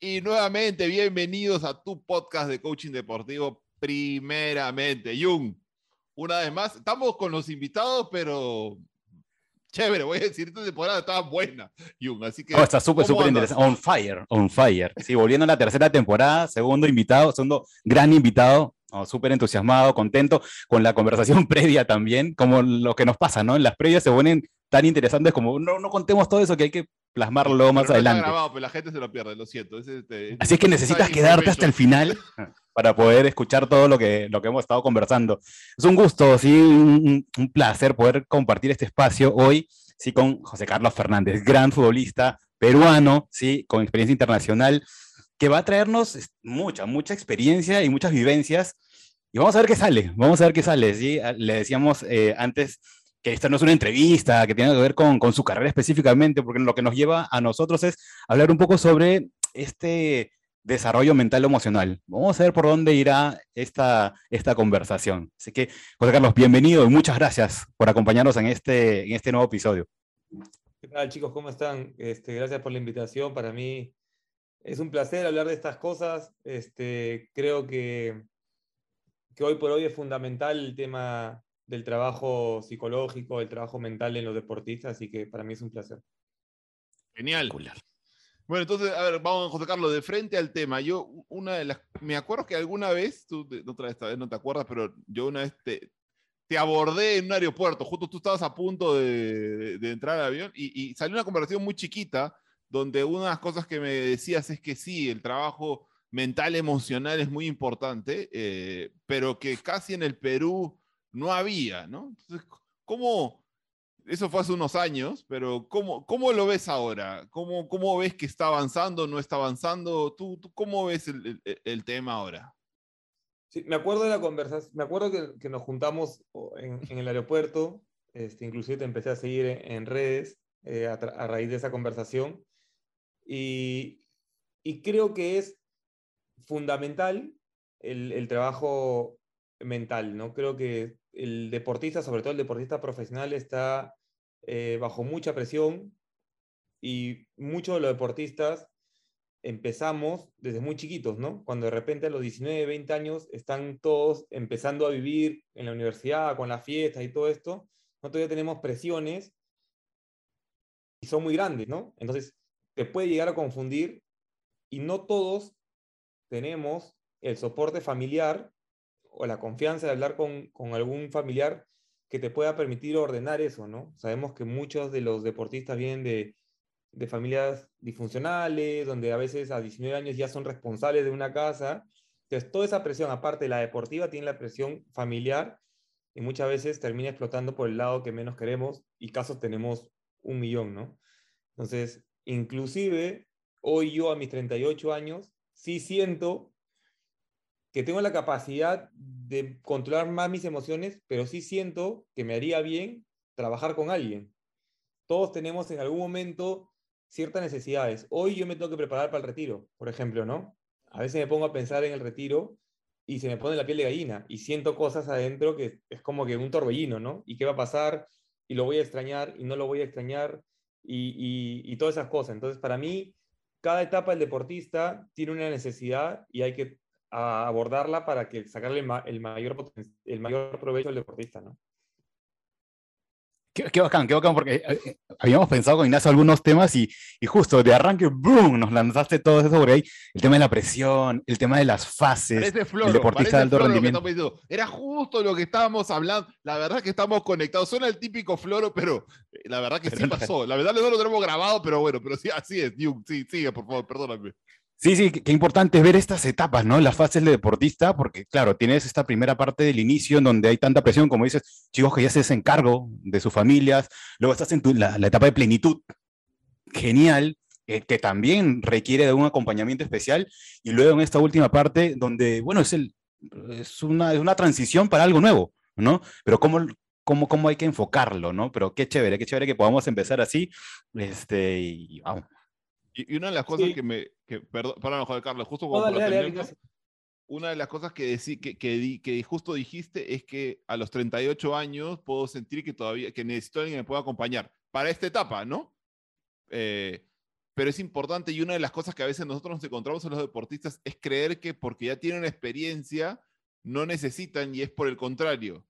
Y nuevamente, bienvenidos a tu podcast de coaching deportivo. Primeramente, Jung, una vez más, estamos con los invitados, pero chévere, voy a decir, esta temporada estaba buena, Jung, así que... Oh, está súper, súper interesante, on fire, on fire. Sí, volviendo a la tercera temporada, segundo invitado, segundo gran invitado, oh, súper entusiasmado, contento con la conversación previa también, como lo que nos pasa, ¿no? En las previas se ponen tan interesantes como, no, no contemos todo eso que hay que plasmarlo más adelante. grabado, pero la gente se lo pierde, lo siento. Este, Así es que necesitas quedarte hasta el final para poder escuchar todo lo que, lo que hemos estado conversando. Es un gusto, sí, un, un placer poder compartir este espacio hoy, sí, con José Carlos Fernández, gran futbolista peruano, sí, con experiencia internacional, que va a traernos mucha, mucha experiencia y muchas vivencias. Y vamos a ver qué sale, vamos a ver qué sale, ¿sí? Le decíamos eh, antes que esta no es una entrevista, que tiene que ver con, con, su carrera específicamente, porque lo que nos lleva a nosotros es hablar un poco sobre este desarrollo mental emocional. Vamos a ver por dónde irá esta, esta conversación. Así que, José Carlos, bienvenido y muchas gracias por acompañarnos en este, en este nuevo episodio. ¿Qué tal, chicos? ¿Cómo están? Este, gracias por la invitación. Para mí es un placer hablar de estas cosas. Este, creo que, que hoy por hoy es fundamental el tema del trabajo psicológico, el trabajo mental en los deportistas, así que para mí es un placer. Genial. Bueno, entonces, a ver, vamos, José Carlos, de frente al tema. Yo, una de las, me acuerdo que alguna vez, tú, otra vez, esta vez no te acuerdas, pero yo una vez te, te abordé en un aeropuerto, justo tú estabas a punto de, de, entrar al avión y, y, salió una conversación muy chiquita, donde una de las cosas que me decías es que sí, el trabajo mental, emocional es muy importante, eh, pero que casi en el Perú no había, ¿no? Entonces, ¿cómo, eso fue hace unos años, pero ¿cómo, cómo lo ves ahora? ¿Cómo, ¿Cómo ves que está avanzando, no está avanzando? ¿Tú, tú cómo ves el, el, tema ahora? Sí, me acuerdo de la conversación, me acuerdo que, que nos juntamos en, en, el aeropuerto, este, inclusive te empecé a seguir en, en redes eh, a, a, raíz de esa conversación, y, y creo que es fundamental el, el trabajo mental, ¿no? Creo que el deportista, sobre todo el deportista profesional, está eh, bajo mucha presión y muchos de los deportistas empezamos desde muy chiquitos, ¿no? Cuando de repente a los 19, 20 años están todos empezando a vivir en la universidad, con las fiestas y todo esto, no todavía tenemos presiones y son muy grandes, ¿no? Entonces, te puede llegar a confundir y no todos tenemos el soporte familiar o la confianza de hablar con, con, algún familiar que te pueda permitir ordenar eso, ¿no? Sabemos que muchos de los deportistas vienen de, de familias disfuncionales, donde a veces a 19 años ya son responsables de una casa. Entonces, toda esa presión, aparte de la deportiva, tiene la presión familiar y muchas veces termina explotando por el lado que menos queremos y casos tenemos un millón, ¿no? Entonces, inclusive, hoy yo a mis 38 años, sí siento que tengo la capacidad de controlar más mis emociones, pero sí siento que me haría bien trabajar con alguien. Todos tenemos en algún momento ciertas necesidades. Hoy yo me tengo que preparar para el retiro, por ejemplo, ¿no? A veces me pongo a pensar en el retiro y se me pone la piel de gallina y siento cosas adentro que es como que un torbellino, ¿no? ¿Y qué va a pasar? Y lo voy a extrañar y no lo voy a extrañar y, y, todas esas cosas. Entonces, para mí, cada etapa del deportista tiene una necesidad y hay que a abordarla para que sacarle el, ma el, mayor, el mayor provecho al deportista, ¿no? Qué, qué, bacán, qué bacán, porque eh, eh, habíamos pensado con Ignacio algunos temas y, y, justo de arranque, ¡boom!, nos lanzaste todo eso sobre ahí. El tema de la presión, el tema de las fases, floro, el deportista de alto rendimiento. Era justo lo que estábamos hablando. La verdad que estamos conectados. Suena el típico floro, pero eh, la verdad que pero sí pasó. La verdad no lo tenemos grabado, pero bueno, pero sí, así es. Sí, sigue, por favor, perdóname. Sí, sí, qué importante es ver estas etapas, ¿no? Las fases de deportista, porque claro, tienes esta primera parte del inicio en donde hay tanta presión, como dices, chicos que ya se hacen cargo de sus familias, luego estás en tu, la, la, etapa de plenitud, genial, eh, que también requiere de un acompañamiento especial, y luego en esta última parte donde, bueno, es, el, es, una, es una transición para algo nuevo, ¿no? Pero cómo, cómo, cómo hay que enfocarlo, ¿no? Pero qué chévere, qué chévere que podamos empezar así, este, y vamos. Y, una de las cosas sí. que me. Que, perdón, perdón, Juan Carlos, justo cuando no, dale, dale, dale, una de las cosas que, decí, que, que, que, justo dijiste es que a los 38 años puedo sentir que todavía que necesito a alguien que me pueda acompañar. para esta etapa, ¿no? Eh, pero es importante y una de las cosas que a veces nosotros nos encontramos en los deportistas es creer que porque ya tienen experiencia no necesitan y es por el contrario.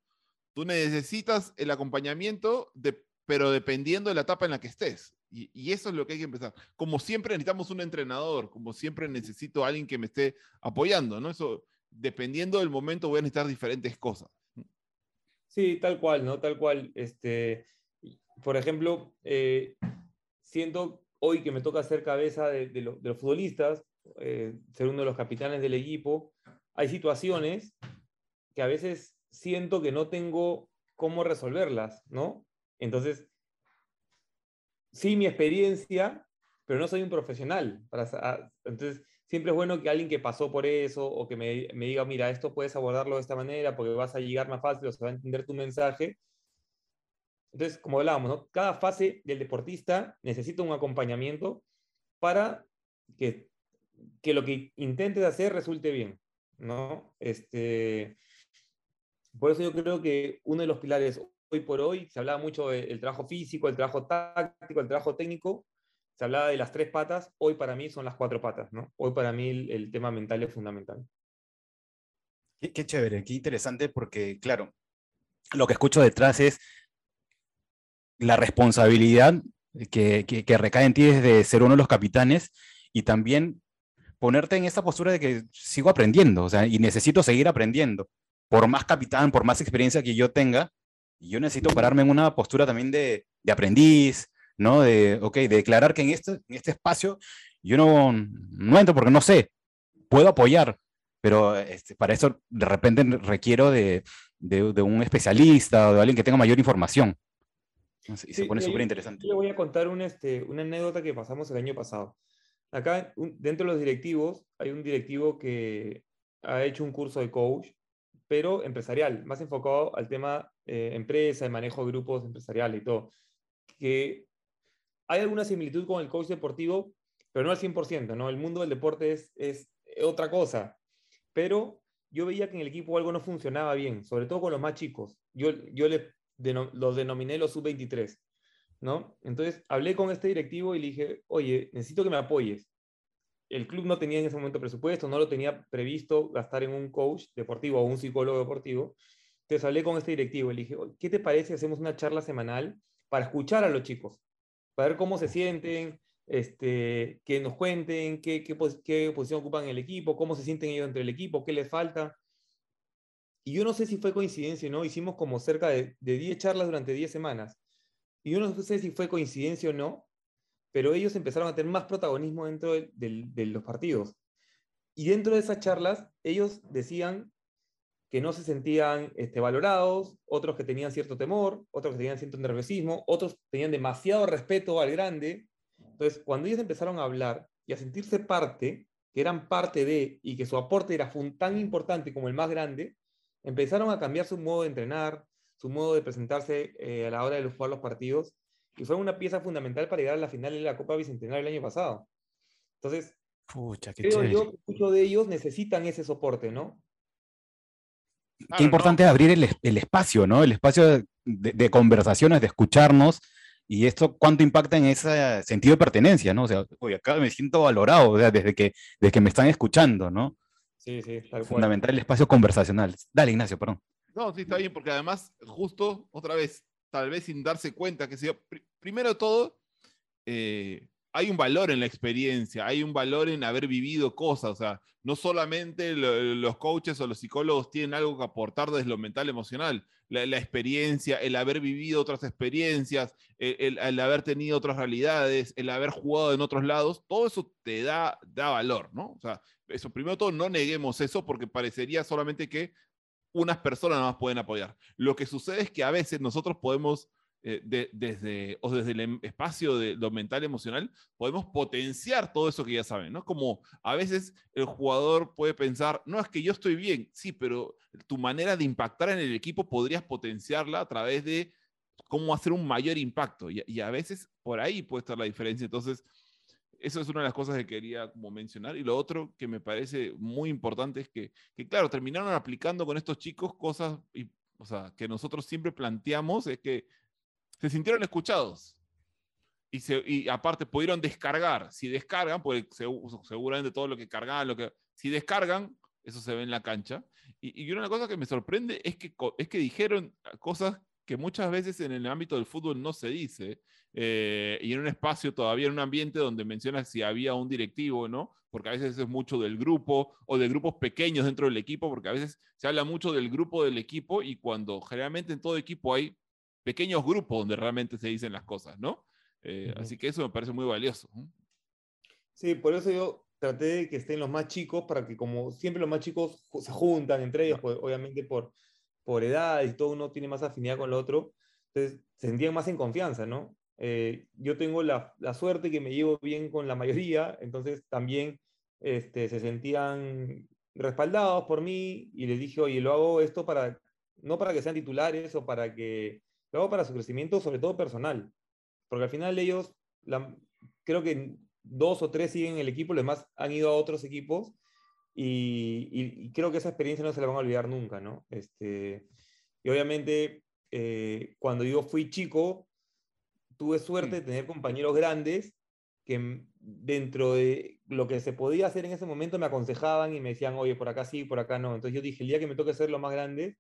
Tú necesitas el acompañamiento, de, pero dependiendo de la etapa en la que estés. Y, eso es lo que hay que empezar. Como siempre necesitamos un entrenador, como siempre necesito alguien que me esté apoyando, ¿no? Eso, dependiendo del momento voy a necesitar diferentes cosas. Sí, tal cual, ¿no? Tal cual. Este, por ejemplo, eh, siento hoy que me toca ser cabeza de, los futbolistas, eh, ser uno de los capitanes del equipo, hay situaciones que a veces siento que no tengo cómo resolverlas, ¿no? Entonces, sí, mi experiencia, pero no soy un profesional. Para, entonces, siempre es bueno que alguien que pasó por eso o que me, diga, mira, esto puedes abordarlo de esta manera porque vas a llegar más fácil o se va a entender tu mensaje. Entonces, como hablábamos, cada fase del deportista necesita un acompañamiento para que, que lo que intentes hacer resulte bien. ¿no? Este, por eso yo creo que uno de los pilares hoy por hoy, se hablaba mucho del trabajo físico, el trabajo táctico, el trabajo técnico, se hablaba de las tres patas, hoy para mí son las cuatro patas, ¿no? Hoy para mí el, tema mental es fundamental. Qué, chévere, qué interesante, porque claro, lo que escucho detrás es la responsabilidad que, que, recae en ti desde ser uno de los capitanes y también ponerte en esa postura de que sigo aprendiendo, o sea, y necesito seguir aprendiendo. Por más capitán, por más experiencia que yo tenga, yo necesito pararme en una postura también de, de aprendiz, ¿no? De, ok, de declarar que en este, en este espacio yo no, no entro porque no sé, puedo apoyar, pero este, para eso de repente requiero de, de, de, un especialista o de alguien que tenga mayor información. Y se pone súper interesante. Yo voy a contar un, este, una anécdota que pasamos el año pasado. Acá, dentro de los directivos, hay un directivo que ha hecho un curso de coach, pero empresarial, más enfocado al tema eh, empresa, el manejo de grupos empresariales y todo. Que hay alguna similitud con el coach deportivo, pero no al 100%, ¿no? El mundo del deporte es, es otra cosa. Pero yo veía que en el equipo algo no funcionaba bien, sobre todo con los más chicos. Yo, yo los denominé los sub-23, ¿no? Entonces hablé con este directivo y le dije, oye, necesito que me apoyes. El club no tenía en ese momento presupuesto, no lo tenía previsto gastar en un coach deportivo o un psicólogo deportivo. Entonces hablé con este directivo y le dije, ¿qué te parece si hacemos una charla semanal para escuchar a los chicos? Para ver cómo se sienten, este, que nos cuenten qué, qué, qué posición ocupan en el equipo, cómo se sienten ellos entre el equipo, qué les falta. Y yo no sé si fue coincidencia o no, hicimos como cerca de, de 10 charlas durante 10 semanas. Y yo no sé si fue coincidencia o no, pero ellos empezaron a tener más protagonismo dentro de, los partidos. Y dentro de esas charlas, ellos decían que no se sentían este, valorados, otros que tenían cierto temor, otros que tenían cierto nerviosismo, otros tenían demasiado respeto al grande. Entonces, cuando ellos empezaron a hablar y a sentirse parte, que eran parte de, y que su aporte era tan importante como el más grande, empezaron a cambiar su modo de entrenar, su modo de presentarse eh, a la hora de jugar los partidos, y fue una pieza fundamental para llegar a la final de la Copa Bicentenario el año pasado. Entonces, creo yo que muchos de ellos necesitan ese soporte, ¿no? Qué importante es abrir el, espacio, ¿no? El espacio de, conversaciones, de escucharnos, y esto cuánto impacta en ese sentido de pertenencia, ¿no? O sea, oye, acá me siento valorado, o sea, desde que, desde que me están escuchando, ¿no? Sí, sí, Fundamental el espacio conversacional. Dale, Ignacio, perdón. No, sí, está bien, porque además, justo, otra vez, tal vez sin darse cuenta que sea, primero de todo, eh, hay un valor en la experiencia, hay un valor en haber vivido cosas, o sea, no solamente los coaches o los psicólogos tienen algo que aportar desde lo mental emocional, la, experiencia, el haber vivido otras experiencias, el, el, haber tenido otras realidades, el haber jugado en otros lados, todo eso te da, da valor, ¿no? O sea, eso, primero todo, no neguemos eso porque parecería solamente que unas personas nada más pueden apoyar. Lo que sucede es que a veces nosotros podemos, eh, desde, o desde el em, espacio de lo mental emocional, podemos potenciar todo eso que ya saben, ¿no? Como a veces el jugador puede pensar, no, es que yo estoy bien, sí, pero tu manera de impactar en el equipo podrías potenciarla a través de cómo hacer un mayor impacto. Y, y a veces por ahí puede estar la diferencia. Entonces, eso es una de las cosas que quería como mencionar. Y lo otro que me parece muy importante es que, que claro, terminaron aplicando con estos chicos cosas y, o sea, que nosotros siempre planteamos, es que se sintieron escuchados. y, aparte pudieron descargar. Si descargan, pues seguramente todo lo que cargaban, lo que, si descargan, eso se ve en la cancha. Y, y una cosa que me sorprende es que, es que dijeron cosas que muchas veces en el ámbito del fútbol no se dice, eh, y en un espacio todavía, en un ambiente donde mencionas si había un directivo, ¿no? Porque a veces es mucho del grupo o de grupos pequeños dentro del equipo, porque a veces se habla mucho del grupo del equipo y cuando generalmente en todo equipo hay pequeños grupos donde realmente se dicen las cosas, ¿no? Eh, así que eso me parece muy valioso. Sí, por eso yo traté de que estén los más chicos, para que como siempre los más chicos se juntan entre ellos, pues, obviamente por, por edad y todo uno tiene más afinidad con el otro, entonces se sentían más en confianza, ¿no? Eh, yo tengo la, la, suerte que me llevo bien con la mayoría, entonces también este, se sentían respaldados por mí y les dije, oye, lo hago esto para, no para que sean titulares o para que, lo hago para su crecimiento, sobre todo personal, porque al final ellos, creo que dos o tres siguen el equipo, los demás han ido a otros equipos y, creo que esa experiencia no se la van a olvidar nunca, ¿no? Este, y obviamente, eh, cuando yo fui chico, tuve suerte de tener compañeros grandes que dentro de lo que se podía hacer en ese momento me aconsejaban y me decían, oye, por acá sí, por acá no. Entonces yo dije, el día que me toque ser lo más grande,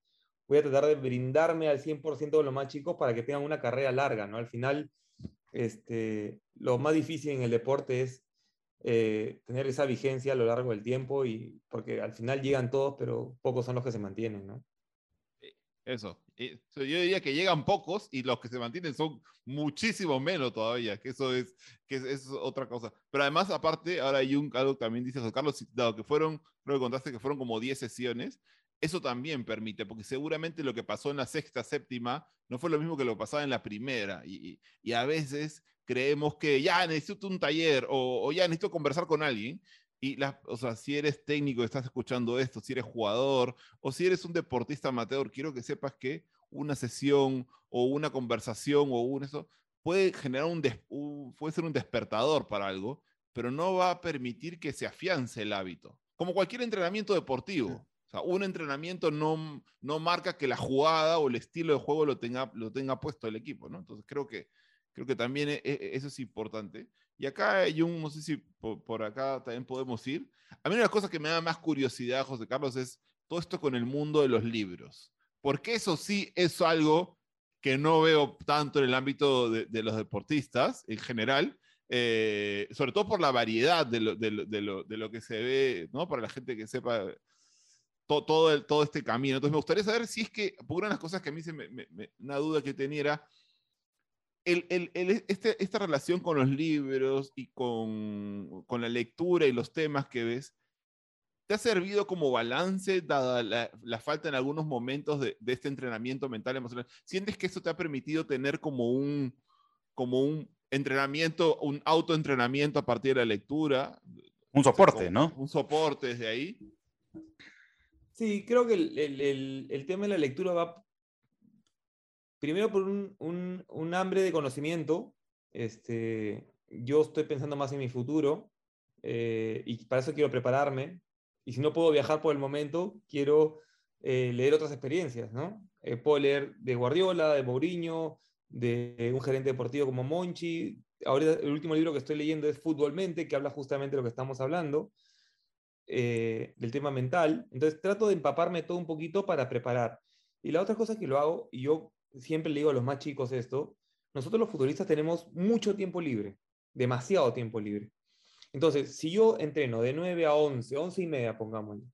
voy a tratar de brindarme al 100% de los más chicos para que tengan una carrera larga, ¿no? Al final, este, lo más difícil en el deporte es eh, tener esa vigencia a lo largo del tiempo y porque al final llegan todos, pero pocos son los que se mantienen, ¿no? Eso. Yo diría que llegan pocos y los que se mantienen son muchísimo menos todavía, que eso es, que es, otra cosa. Pero además, aparte, ahora hay un, algo también dice José Carlos, dado que fueron, creo que contaste que fueron como 10 sesiones, eso también permite, porque seguramente lo que pasó en la sexta, séptima, no fue lo mismo que lo pasaba en la primera. Y, a veces creemos que ya necesito un taller o, ya necesito conversar con alguien. Y la, o sea, si eres técnico estás escuchando esto, si eres jugador o si eres un deportista amateur, quiero que sepas que una sesión o una conversación o un eso puede generar un, puede ser un despertador para algo, pero no va a permitir que se afiance el hábito. Como cualquier entrenamiento deportivo. Un entrenamiento no, no marca que la jugada o el estilo de juego lo tenga, lo tenga puesto el equipo, ¿no? Entonces creo que Creo que también e, e, eso es importante. Y acá un, no sé si por, acá también podemos ir. A mí una de las cosas que me da más curiosidad, José Carlos, es todo esto con el mundo de los libros. Porque eso sí es algo que no veo tanto en el ámbito de, los deportistas en general, eh, sobre todo por la variedad de lo, de, lo, de lo, que se ve, ¿no? Para la gente que sepa todo, todo, el, todo este camino. Entonces me gustaría saber si es que, por una de las cosas que a mí se me, una duda que tenía era, el, el, este, esta relación con los libros y con, con, la lectura y los temas que ves, ¿te ha servido como balance dada la, la falta en algunos momentos de, de, este entrenamiento mental emocional? ¿Sientes que eso te ha permitido tener como un, como un entrenamiento, un autoentrenamiento a partir de la lectura? Un soporte, ¿no? Un soporte desde ahí. Sí, creo que el, el, el, tema de la lectura va primero por un, un, hambre de conocimiento. Este, yo estoy pensando más en mi futuro eh, y para eso quiero prepararme. Y si no puedo viajar por el momento, quiero eh, leer otras experiencias, ¿no? Eh, puedo leer de Guardiola, de Mourinho, de un gerente deportivo como Monchi. Ahora el último libro que estoy leyendo es Fútbolmente, que habla justamente de lo que estamos hablando, del tema mental. Entonces trato de empaparme todo un poquito para preparar. Y la otra cosa que lo hago, y yo siempre le digo a los más chicos esto, nosotros los futbolistas tenemos mucho tiempo libre, demasiado tiempo libre. Entonces, si yo entreno de 9 a 11, 11 y media, pongámosle,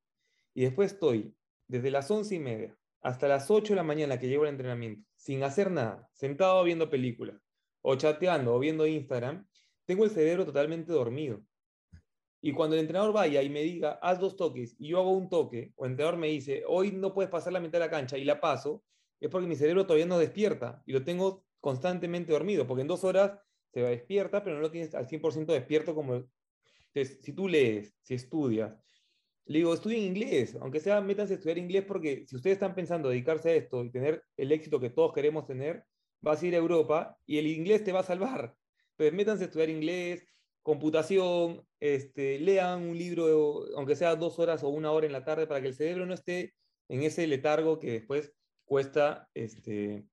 y después estoy desde las 11 y media hasta las 8 de la mañana que llego al entrenamiento, sin hacer nada, sentado viendo películas, o chateando, o viendo Instagram, tengo el cerebro totalmente dormido. Y cuando el entrenador vaya y me diga, haz dos toques, y yo hago un toque, o el entrenador me dice, hoy no puedes pasar la mitad de la cancha, y la paso, es porque mi cerebro todavía no despierta y lo tengo constantemente dormido, porque en dos horas se va despierta, pero no lo tienes al 100% despierto como... Entonces, si tú lees, si estudias, le digo, estudien inglés, aunque sea, métanse a estudiar inglés, porque si ustedes están pensando dedicarse a esto y tener el éxito que todos queremos tener, vas a ir a Europa y el inglés te va a salvar. Entonces, métanse a estudiar inglés, computación, este, lean un libro, aunque sea dos horas o una hora en la tarde, para que el cerebro no esté en ese letargo que después cuesta este,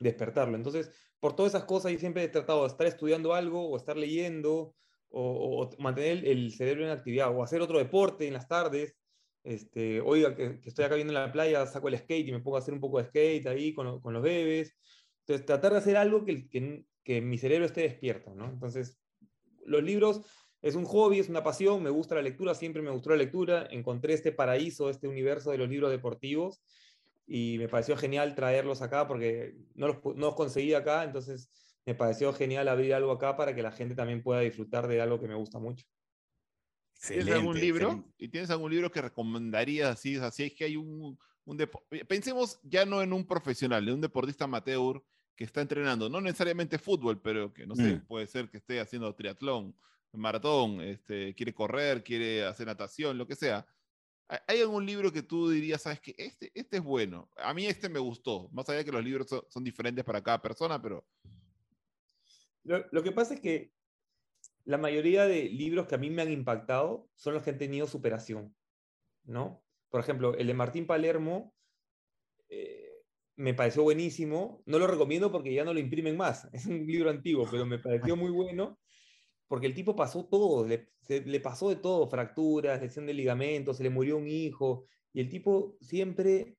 despertarlo. Entonces, por todas esas cosas, yo siempre he tratado de estar estudiando algo o estar leyendo o, mantener el cerebro en actividad o hacer otro deporte en las tardes. Este, oiga, que, estoy acá viendo en la playa, saco el skate y me pongo a hacer un poco de skate ahí con, con los bebés. Entonces, tratar de hacer algo que, que, que mi cerebro esté despierto, ¿no? Entonces, los libros es un hobby, es una pasión, me gusta la lectura, siempre me gustó la lectura, encontré este paraíso, este universo de los libros deportivos y me pareció genial traerlos acá porque no los, no los conseguí acá, entonces me pareció genial abrir algo acá para que la gente también pueda disfrutar de algo que me gusta mucho. ¿Tienes algún libro? ¿Y tienes algún libro que recomendarías así? Así es que hay un, un Pensemos ya no en un profesional, en un deportista amateur que está entrenando, no necesariamente fútbol, pero que no sé, mm. puede ser que esté haciendo triatlón, maratón, este, quiere correr, quiere hacer natación, lo que sea. ¿Hay algún libro que tú dirías, sabes que este, este es bueno? A mí este me gustó, más allá de que los libros son, diferentes para cada persona, pero... Lo, lo, que pasa es que la mayoría de libros que a mí me han impactado son los que han tenido superación, ¿no? Por ejemplo, el de Martín Palermo eh, me pareció buenísimo. No lo recomiendo porque ya no lo imprimen más. Es un libro antiguo, pero me pareció muy bueno porque el tipo pasó todo, le, le pasó de todo, fracturas, lesión de ligamentos, se le murió un hijo, y el tipo siempre,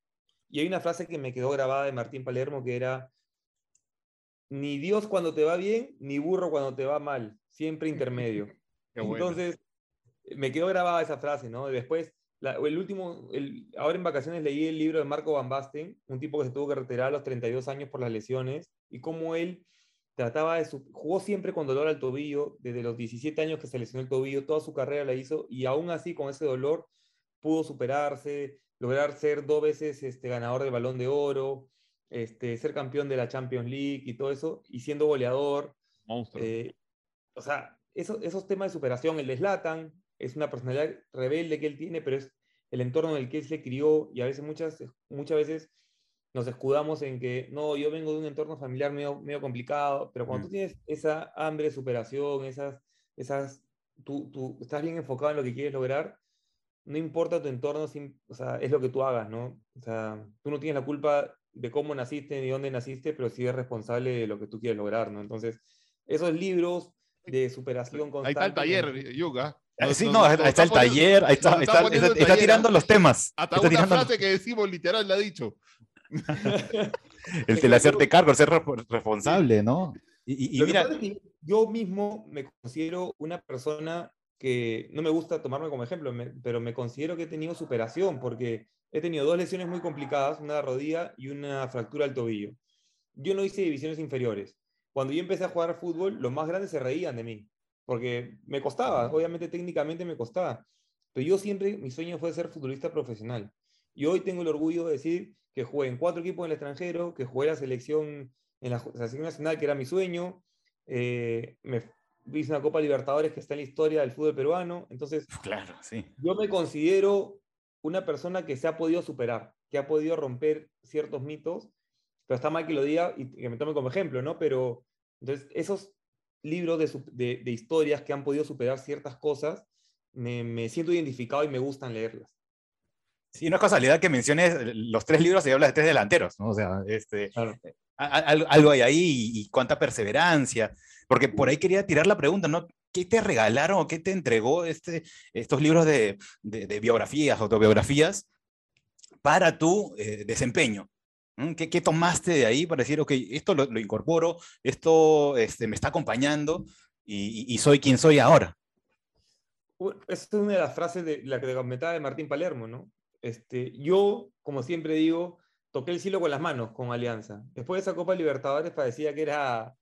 y hay una frase que me quedó grabada de Martín Palermo que era, ni Dios cuando te va bien, ni burro cuando te va mal, siempre intermedio. Entonces, me quedó grabada esa frase, ¿no? Después, el último, el, ahora en vacaciones leí el libro de Marco Van Basten, un tipo que se tuvo que retirar a los 32 años por las lesiones, y cómo él trataba de su, jugó siempre con dolor al tobillo, desde los 17 años que se lesionó el tobillo, toda su carrera la hizo y aún así con ese dolor pudo superarse, lograr ser dos veces este, ganador del balón de oro, este, ser campeón de la Champions League y todo eso, y siendo goleador. Monstruo. Eh, o sea, eso, esos temas de superación, el de Zlatan, es una personalidad rebelde que él tiene, pero es el entorno en el que él se crió y a veces, muchas, muchas veces nos escudamos en que, no, yo vengo de un entorno familiar medio, medio complicado, pero cuando tú mm. tienes esa hambre de superación, esas, esas, tú, tú, estás bien enfocado en lo que quieres lograr, no importa tu entorno, o sea, es lo que tú hagas, ¿no? O sea, tú no tienes la culpa de cómo naciste ni dónde naciste, pero sí eres responsable de lo que tú quieres lograr, ¿no? Entonces, esos libros de superación constante... Ahí está el taller, Yoga. sí, no, está el taller, ahí está, está, está, tirando los temas. Hasta una frase que decimos literal la ha dicho. el, el hacerte cargo, el ser responsable, ¿no? Y, mira, yo mismo me considero una persona que no me gusta tomarme como ejemplo, pero me considero que he tenido superación porque he tenido dos lesiones muy complicadas, una rodilla y una fractura al tobillo. Yo no hice divisiones inferiores. Cuando yo empecé a jugar fútbol, los más grandes se reían de mí, porque me costaba, obviamente técnicamente me costaba, pero yo siempre, mi sueño fue ser futbolista profesional. Y hoy tengo el orgullo de decir que jugué en cuatro equipos en el extranjero, que jugué la selección en la, selección nacional, que era mi sueño. Eh, me hice una Copa Libertadores que está en la historia del fútbol peruano. Entonces, claro, sí. yo me considero una persona que se ha podido superar, que ha podido romper ciertos mitos, pero está mal que lo diga y que me tome como ejemplo, ¿no? Pero entonces, esos libros de, de, historias que han podido superar ciertas cosas, me, me siento identificado y me gustan leerlas. Sí, no es casualidad que menciones los tres libros y hablas de tres delanteros, ¿no? O sea, este, algo hay ahí y, cuánta perseverancia. Porque por ahí quería tirar la pregunta, ¿no? ¿Qué te regalaron o qué te entregó este, estos libros de, de, biografías, autobiografías, para tu eh, desempeño? ¿Qué, ¿Qué, tomaste de ahí para decir, ok, esto lo, incorporo, esto este, me está acompañando y, y, soy quien soy ahora? Esa es una de las frases de la que comentaba de Martín Palermo, ¿no? Este, yo, como siempre digo, toqué el cielo con las manos con Alianza. Después de esa Copa Libertadores parecía que era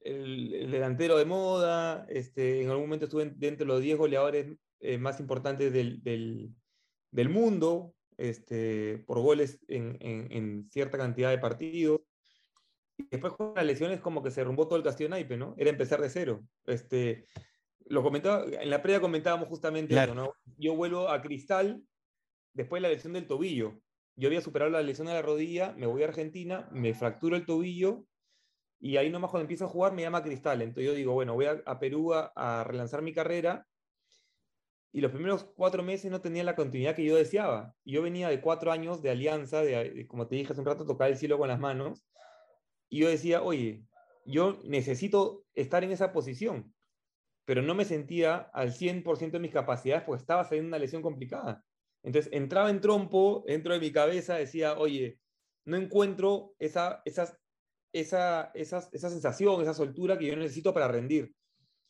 el, delantero de moda, este, en algún momento estuve dentro de los 10 goleadores eh, más importantes del, del, mundo, este, por goles en, en, cierta cantidad de partidos. Y después con las lesiones como que se rumbó todo el castillo naipe, ¿no? Era empezar de cero. Este, lo comentaba, en la previa comentábamos justamente eso, ¿no? Yo vuelvo a Cristal después de la lesión del tobillo. Yo había superado la lesión de la rodilla, me voy a Argentina, me fracturo el tobillo y ahí nomás cuando empiezo a jugar me llama Cristal. Entonces yo digo, bueno, voy a, Perú a, relanzar mi carrera y los primeros cuatro meses no tenía la continuidad que yo deseaba. Yo venía de cuatro años de alianza, de, como te dije hace un rato, tocar el cielo con las manos. Y yo decía, oye, yo necesito estar en esa posición, pero no me sentía al 100% de mis capacidades porque estaba saliendo una lesión complicada. Entonces entraba en trompo, dentro de mi cabeza, decía, oye, no encuentro esa, esas, esa, esa, esa sensación, esa soltura que yo necesito para rendir.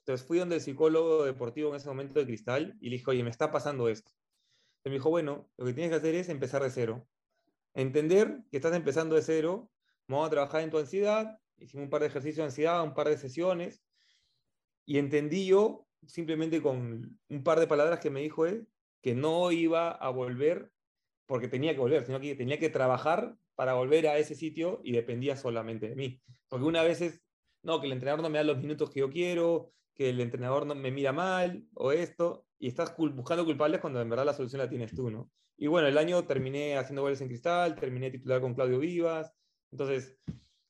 Entonces fui donde el psicólogo deportivo en ese momento de cristal y le dije, oye, me está pasando esto. Y me dijo, bueno, lo que tienes que hacer es empezar de cero. Entender que estás empezando de cero, vamos a trabajar en tu ansiedad, hicimos un par de ejercicios de ansiedad, un par de sesiones, y entendí yo, simplemente con un par de palabras que me dijo él, que no iba a volver porque tenía que volver, sino que tenía que trabajar para volver a ese sitio y dependía solamente de mí. Porque una vez es, no, que el entrenador no me da los minutos que yo quiero, que el entrenador no me mira mal o esto, y estás buscando culpables cuando en verdad la solución la tienes tú, ¿no? Y bueno, el año terminé haciendo goles en cristal, terminé titular con Claudio Vivas, entonces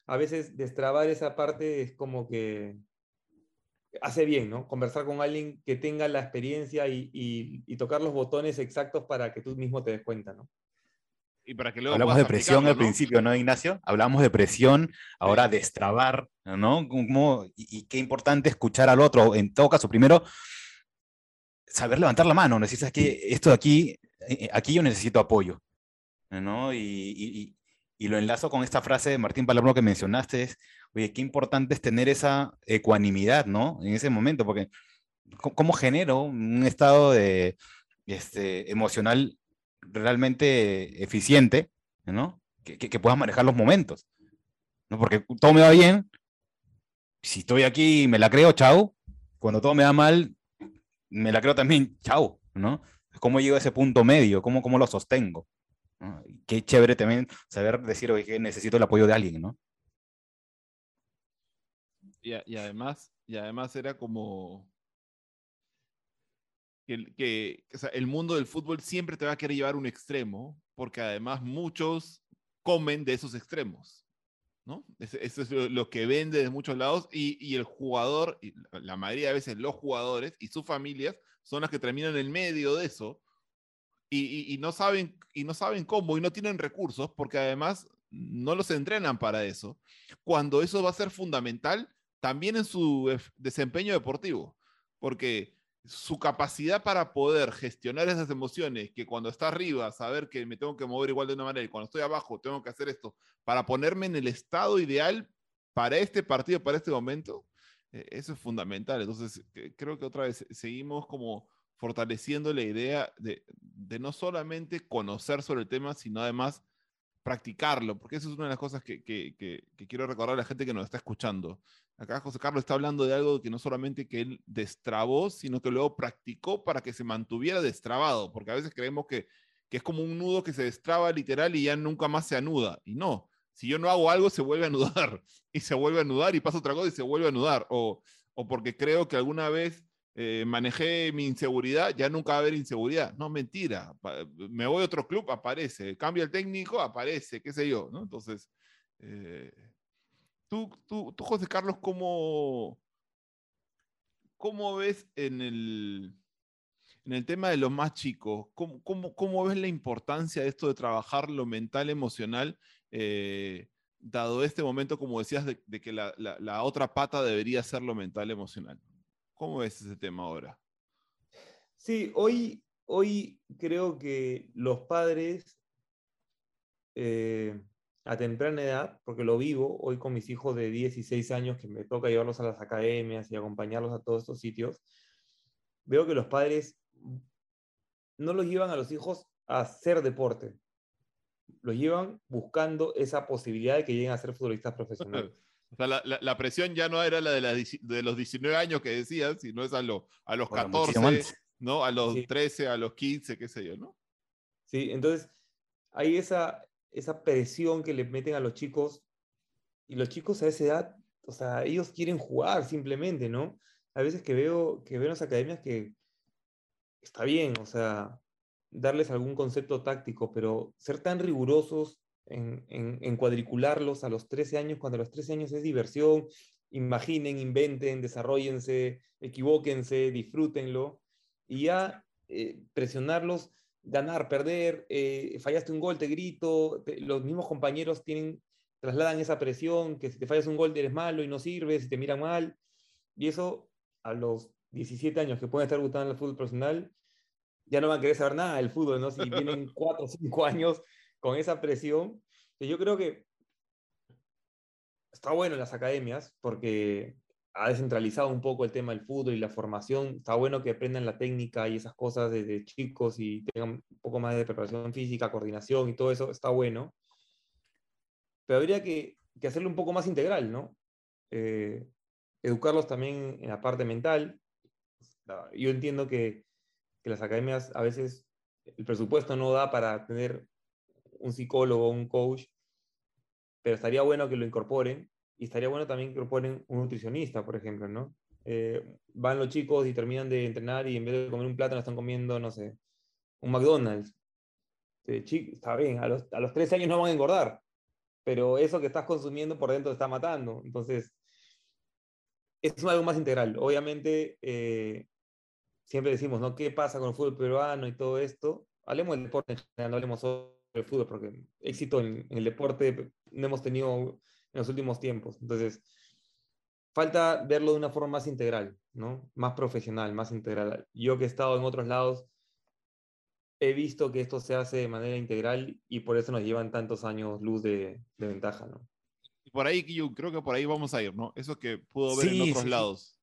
a veces destrabar esa parte es como que hace bien, ¿no? Conversar con alguien que tenga la experiencia y, tocar los botones exactos para que tú mismo te des cuenta, ¿no? Y para que luego Hablamos de presión al principio, ¿no, Ignacio? Hablamos de presión, ahora destrabar, ¿no? y, qué importante escuchar al otro. En todo caso, primero, saber levantar la mano. Necesitas que esto de aquí, eh, aquí yo necesito apoyo, ¿no? Y, y lo enlazo con esta frase de Martín Palermo que mencionaste, es, oye, qué importante es tener esa ecuanimidad, ¿no? En ese momento, porque ¿cómo genero un estado de, este, emocional realmente eficiente, ¿no? Que, que, pueda manejar los momentos, ¿no? Porque todo me va bien, si estoy aquí me la creo, chao, cuando todo me va mal, me la creo también, chao, ¿no? ¿Cómo llego a ese punto medio? ¿Cómo, cómo lo sostengo? Qué chévere también saber decir, que necesito el apoyo de alguien, ¿no? Y, además, y además era como que, que el mundo del fútbol siempre te va a querer llevar un extremo, porque además muchos comen de esos extremos. ¿no? Eso, es lo, que vende de muchos lados y, y, el jugador, y la mayoría de veces los jugadores y sus familias son las que terminan en el medio de eso y, no saben, y no saben cómo y no tienen recursos porque además no los entrenan para eso, cuando eso va a ser fundamental también en su desempeño deportivo, porque su capacidad para poder gestionar esas emociones, que cuando está arriba, saber que me tengo que mover igual de una manera y cuando estoy abajo tengo que hacer esto, para ponerme en el estado ideal para este partido, para este momento, eh, eso es fundamental. Entonces, creo que otra vez seguimos como fortaleciendo la idea de, no solamente conocer sobre el tema, sino además practicarlo, porque eso es una de las cosas que, quiero recordar a la gente que nos está escuchando. Acá José Carlos está hablando de algo que no solamente que él destrabó, sino que luego practicó para que se mantuviera destrabado, porque a veces creemos que, que es como un nudo que se destraba literal y ya nunca más se anuda, y no. Si yo no hago algo, se vuelve a anudar, y se vuelve a anudar, y pasa otra cosa y se vuelve a anudar, o, o porque creo que alguna vez eh, manejé mi inseguridad, ya nunca va a haber inseguridad. No, mentira. Me voy a otro club, aparece. Cambia el técnico, aparece, qué sé yo. Entonces, eh, tú, tú, tú, José Carlos, ¿cómo, cómo ves en el, en el tema de los más chicos? ¿Cómo, cómo, cómo ves la importancia de esto de trabajar lo mental, emocional? Eh, dado este momento, como decías, de, que la, la, otra pata debería ser lo mental emocional. ¿Cómo ves ese tema ahora? Sí, hoy, hoy creo que los padres eh, a temprana edad, porque lo vivo hoy con mis hijos de 16 años, que me toca llevarlos a las academias y acompañarlos a todos estos sitios, veo que los padres no los llevan a los hijos a hacer deporte, los llevan buscando esa posibilidad de que lleguen a ser futbolistas profesionales. O sea, la, presión ya no era la de, de los 19 años que decían, sino es a, a los 14, ¿no? A los 13, a los 15, qué sé yo, ¿no? Sí, entonces hay esa, esa presión que le meten a los chicos y los chicos a esa edad, o sea, ellos quieren jugar simplemente, ¿no? A veces que veo, que veo en las academias que está bien, o sea, darles algún concepto táctico, pero ser tan rigurosos en, cuadricularlos a los 13 años, cuando a los 13 años es diversión, imaginen, inventen, desarrollense, equivóquense, disfrútenlo, y ya eh, presionarlos, ganar, perder, eh, fallaste un gol, te grito, los mismos compañeros tienen, trasladan esa presión, que si te fallas un gol eres malo y no sirves, si te miran mal. Y eso a los 17 años que pueden estar gustando el fútbol profesional, ya no van a querer saber nada del fútbol, ¿no? Si tienen 4 o 5 años con esa presión. Que yo creo que está bueno en las academias porque ha descentralizado un poco el tema del fútbol y la formación. Está bueno que aprendan la técnica y esas cosas desde chicos y tengan un poco más de preparación física, coordinación y todo eso. Está bueno. Pero habría que, hacerlo un poco más integral, ¿no? Eh, educarlos también en la parte mental. Yo entiendo que las academias a veces el presupuesto no da para tener un psicólogo, un coach, pero estaría bueno que lo incorporen y estaría bueno también que incorporen un nutricionista, por ejemplo, ¿no? Eh, van los chicos y terminan de entrenar y en vez de comer un plátano están comiendo, no sé, un McDonald's. está bien, a los, a los 13 años no van a engordar, pero eso que estás consumiendo por dentro te está matando. Entonces, es algo más integral. Obviamente, eh, siempre decimos, ¿no? ¿Qué pasa con el fútbol peruano y todo esto? Hablemos del deporte no hablemos sobre el fútbol, porque éxito en, el deporte no hemos tenido en los últimos tiempos. Entonces, falta verlo de una forma más integral, ¿no? Más profesional, más integral. Yo que he estado en otros lados, he visto que esto se hace de manera integral y por eso nos llevan tantos años luz de, ventaja, ¿no? Y por ahí, yo creo que por ahí vamos a ir, ¿no? Eso que pudo ver en otros lados.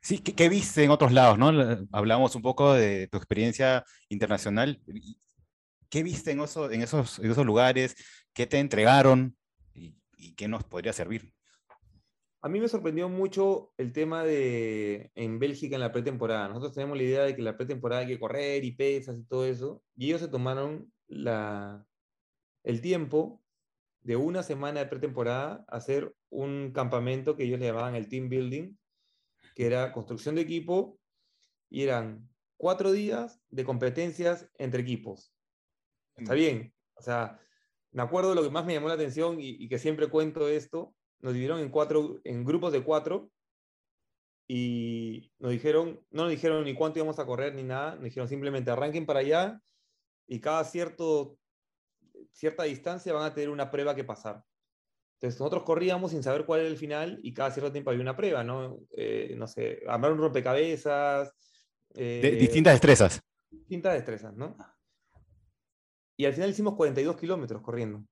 Sí, ¿qué, viste en otros lados, no? Hablamos un poco de tu experiencia internacional. ¿Qué viste en, en, esos, en esos lugares? ¿Qué te entregaron? ¿Y, ¿Y qué nos podría servir? A mí me sorprendió mucho el tema de en Bélgica en la pretemporada. Nosotros tenemos la idea de que la pretemporada hay que correr y pesas y todo eso. Y ellos se tomaron la, el tiempo de una semana de pretemporada hacer un campamento que ellos le llamaban el team building, que era construcción de equipo y eran cuatro días de competencias entre equipos. Está bien. O sea, me acuerdo lo que más me llamó la atención y, y que siempre cuento esto, nos dividieron en, cuatro, en grupos de cuatro y nos dijeron, no nos dijeron ni cuánto íbamos a correr ni nada, nos dijeron simplemente arranquen para allá y cada cierto, cierta distancia van a tener una prueba que pasar. Entonces nosotros corríamos sin saber cuál era el final y cada cierto tiempo había una prueba, ¿no? Eh, no sé, armar un rompecabezas. Eh, distintas destrezas. Distintas destrezas, ¿no? Y al final hicimos 42 kilómetros corriendo.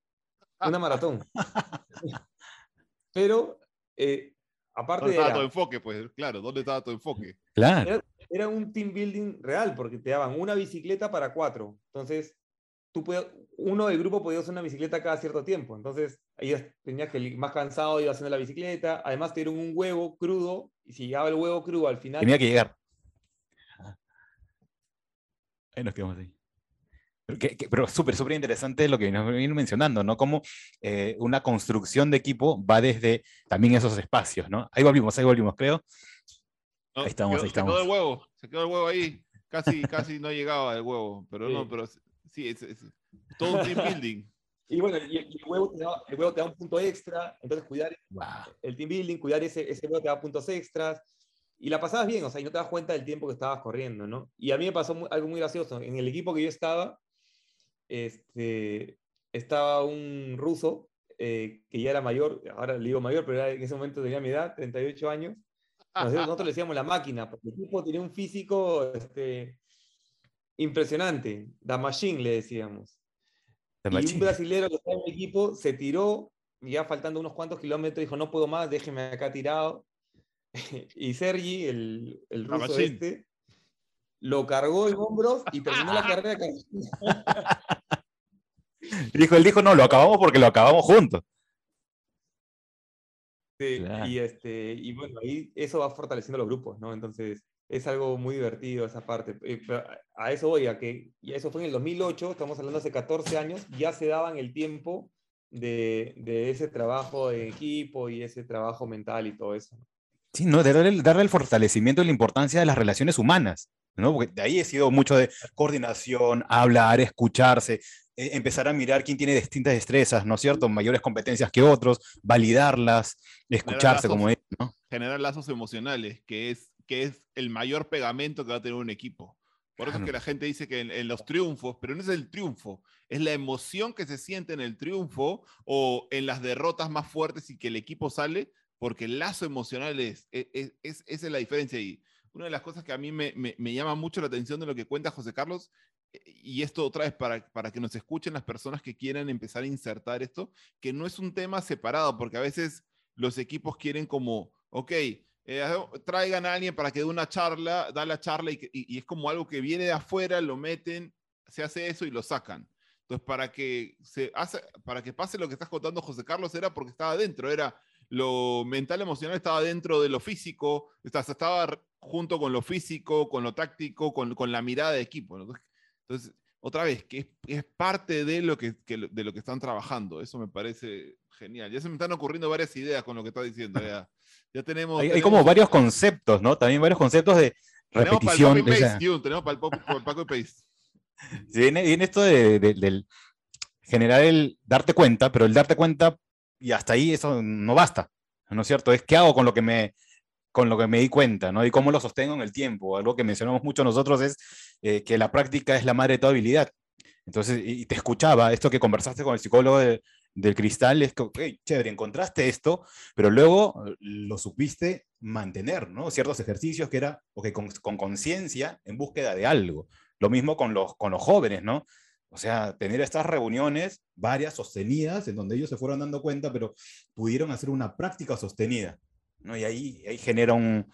Una maratón. Pero, eh, aparte ¿Dónde estaba tu enfoque? Pues claro, ¿dónde estaba tu enfoque? Claro. Era, un team building real, porque te daban una bicicleta para cuatro. Entonces, tú uno del grupo podía usar una bicicleta cada cierto tiempo. Entonces, ahí tenías que ir más cansado, iba haciendo la bicicleta. Además, te dieron un huevo crudo, y si llegaba el huevo crudo al final... Tenía que llegar. Ahí nos quedamos ahí. Pero, súper, súper interesante lo que nos vino mencionando, ¿no? Como eh, una construcción de equipo va desde también esos espacios, ¿no? Ahí volvimos, ahí volvimos, creo. ahí estamos, ahí estamos. Se quedó el huevo, se quedó el huevo ahí. Casi, casi no llegaba el huevo, pero no, pero sí, es, todo un team building. Y bueno, y el, huevo te da, el, huevo te da, un punto extra, entonces cuidar el team building, cuidar ese, ese huevo te da puntos extras, y la pasabas bien, o sea, y no te das cuenta del tiempo que estabas corriendo, ¿no? Y a mí me pasó algo muy gracioso. En el equipo que yo estaba, este, estaba un ruso eh, que ya era mayor, ahora le digo mayor, pero en ese momento tenía mi edad, 38 años. Nosotros, le decíamos la máquina, porque el tipo tenía un físico este, impresionante, The Machine le decíamos. y un brasilero que estaba en el equipo se tiró, ya faltando unos cuantos kilómetros, dijo, no puedo más, déjeme acá tirado. y Sergi, el, el ruso este, lo cargó en hombros y terminó la carrera. Dijo, él dijo, no, lo acabamos porque lo acabamos juntos. Sí, y, este, y bueno, ahí eso va fortaleciendo los grupos, ¿no? Entonces, es algo muy divertido esa parte. Eh, a eso voy, a que y eso fue en el 2008, estamos hablando hace 14 años, ya se daban el tiempo de, de ese trabajo de equipo y ese trabajo mental y todo eso. Sí, no, de darle, darle el fortalecimiento y la importancia de las relaciones humanas. ¿no? Porque de ahí he sido mucho de coordinación, hablar, escucharse, e, empezar a mirar quién tiene distintas destrezas, ¿no es cierto? Mayores competencias que otros, validarlas, escucharse como es, ¿no? Generar lazos emocionales, que es, que es el mayor pegamento que va a tener un equipo. Por eso es que la gente dice que en, los triunfos, pero no es el triunfo, es la emoción que se siente en el triunfo o en las derrotas más fuertes y que el equipo sale, porque el lazo emocional es, e, e, es, esa es la diferencia. Y una de las cosas que a mí me, me, llama mucho la atención de lo que cuenta José Carlos, eh, y esto otra vez para, para que nos escuchen las personas que quieran empezar a insertar esto, que no es un tema separado, porque a veces los equipos quieren como, ok, eh, traigan a alguien para que dé una charla, da la charla y, es como algo que viene de afuera, lo meten, se hace eso y lo sacan. Entonces, para que, se hace, para que pase lo que estás contando José Carlos era porque estaba dentro, era lo mental, emocional estaba dentro de lo físico, estaba junto con lo físico, con lo táctico, con, con la mirada de equipo. Entonces, otra vez, que es, parte de lo que, de lo que están trabajando. Eso me parece genial. Ya se me están ocurriendo varias ideas con lo que está diciendo. Ya. Ya tenemos, hay, como varios conceptos, ¿no? También varios conceptos de repetición. Tenemos para el, Paco y Pace. Sí, viene, esto de, del generar el darte cuenta, pero el darte cuenta y hasta ahí eso no basta, ¿no es cierto? Es qué hago con lo que me, con lo que me di cuenta, ¿no? Y cómo lo sostengo en el tiempo. Algo que mencionamos mucho nosotros es eh, que la práctica es la madre de toda habilidad. Entonces, y te escuchaba, esto que conversaste con el psicólogo de, del cristal es que, chévere, encontraste esto, pero luego eh, lo supiste mantener, ¿no? Ciertos ejercicios que era, okay, con conciencia en búsqueda de algo. Lo mismo con los, con los jóvenes, ¿no? O sea, tener estas reuniones, varias sostenidas, en donde ellos se fueron dando cuenta, pero pudieron hacer una práctica sostenida, ¿no? Y ahí, ahí genera un,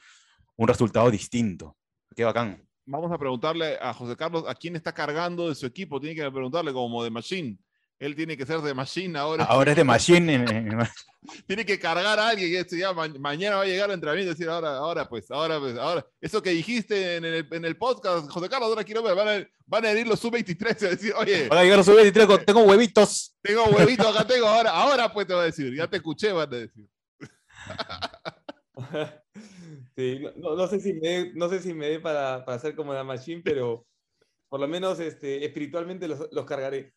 un resultado distinto. Qué bacán. Vamos a preguntarle a José Carlos a quién está cargando de su equipo. Tiene que preguntarle como de Machine. Él tiene que ser de Machine ahora. Ahora es de Machine. tiene que cargar a alguien. Esto ya mañana va a llegar a entrenamiento y decir, ahora, ahora, pues, ahora, pues, ahora. Eso que dijiste en el, en el podcast, José Carlos, ahora quiero ver. Van a, van a ir los sub-23 a decir, oye. Van a llegar los sub-23, tengo huevitos. Tengo huevitos, acá tengo. Ahora, ahora pues te voy a decir. Ya te escuché, van a decir. Sí, no, no, sé si me, no sé si me dé para, para hacer como la Machine, pero por lo menos este, espiritualmente los, los cargaré.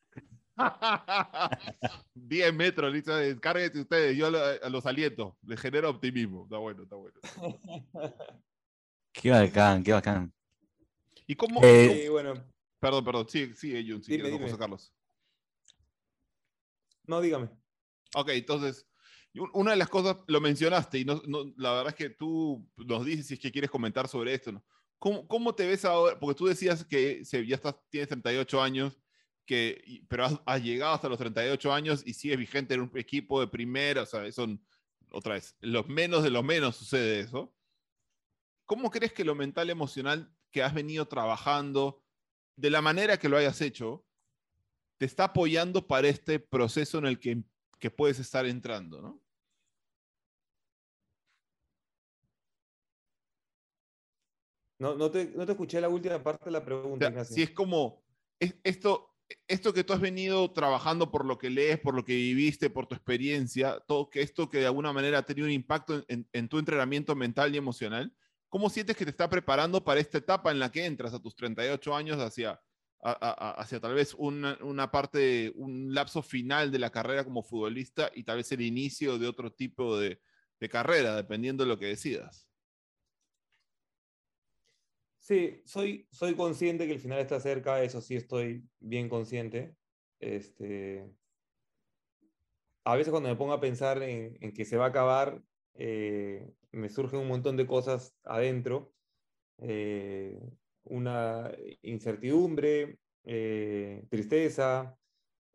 10 metros, listo, cárguense ustedes, yo a los aliento, les genero optimismo. Está bueno, está bueno. Qué bacán, qué bacán. ¿Y cómo? Eh, bueno. Perdón, perdón, sí, sí, Jun, sí, José Carlos. No, dígame. Ok, entonces, una de las cosas, lo mencionaste, y no, la verdad es que tú nos dices si es que quieres comentar sobre esto. ¿Cómo, ¿Cómo, te ves ahora? Porque tú decías que ya estás, tienes 38 años que, pero has, llegado hasta los 38 años y sigues vigente en un equipo de primera, o sea, son, otra vez, los menos de lo menos sucede eso. ¿Cómo crees que lo mental emocional que has venido trabajando, de la manera que lo hayas hecho, te está apoyando para este proceso en el que, que puedes estar entrando, ¿no? No, no, te, no te escuché la última parte de la pregunta. si es como, es, esto, esto que tú has venido trabajando por lo que lees, por lo que viviste, por tu experiencia, todo que esto que de alguna manera ha tenido un impacto en, tu entrenamiento mental y emocional, ¿cómo sientes que te está preparando para esta etapa en la que entras a tus 38 años hacia, hacia tal vez una, parte, un lapso final de la carrera como futbolista y tal vez el inicio de otro tipo de carrera, dependiendo de lo que decidas? Sí, soy, soy consciente que el final está cerca, eso sí estoy bien consciente. Este, a veces cuando me pongo a pensar en, que se va a acabar, eh, me surgen un montón de cosas adentro. Eh, una incertidumbre, eh, tristeza,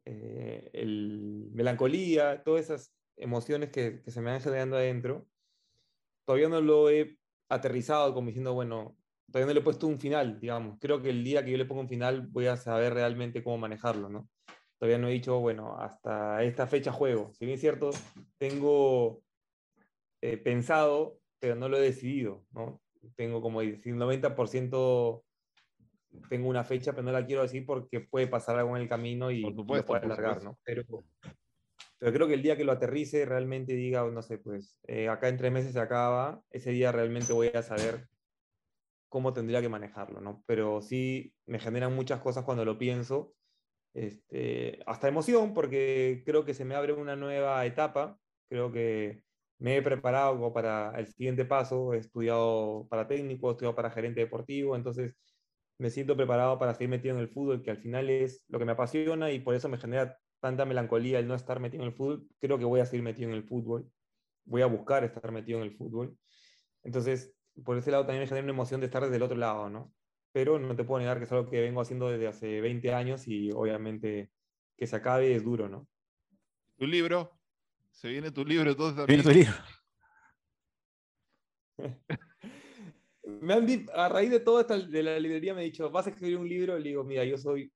el, melancolía, todas esas emociones que, que se me van generando adentro. Todavía no lo he aterrizado como diciendo, bueno, todavía no le he puesto un final, digamos. Creo que el día que yo le ponga un final voy a saber realmente cómo manejarlo, ¿no? Todavía no he dicho, bueno, hasta esta fecha juego. Si bien es cierto, tengo eh, pensado, pero no lo he decidido, ¿no? Tengo como decir 90% tengo una fecha, pero no la quiero decir porque puede pasar algo en el camino y, lo puede alargar, ¿no? Pero, pero creo que el día que lo aterrice realmente diga, no sé, pues eh, acá en tres meses se acaba, ese día realmente voy a saber cómo tendría que manejarlo, ¿no? Pero sí me generan muchas cosas cuando lo pienso, este, hasta emoción, porque creo que se me abre una nueva etapa, creo que me he preparado para el siguiente paso, he estudiado para técnico, he estudiado para gerente deportivo, entonces me siento preparado para seguir metido en el fútbol, que al final es lo que me apasiona y por eso me genera tanta melancolía el no estar metido en el fútbol. Creo que voy a seguir metido en el fútbol, voy a buscar estar metido en el fútbol. Entonces, por ese lado también me genera una emoción de estar desde el otro lado, ¿no? Pero no te puedo negar que es algo que vengo haciendo desde hace 20 años y obviamente que se acabe es duro, ¿no? ¿Tu libro? ¿Se viene tu libro entonces ¿Viene tu libro? me han a raíz de todo esto de la librería me han dicho, ¿vas a escribir un libro? Le digo, mira, yo soy,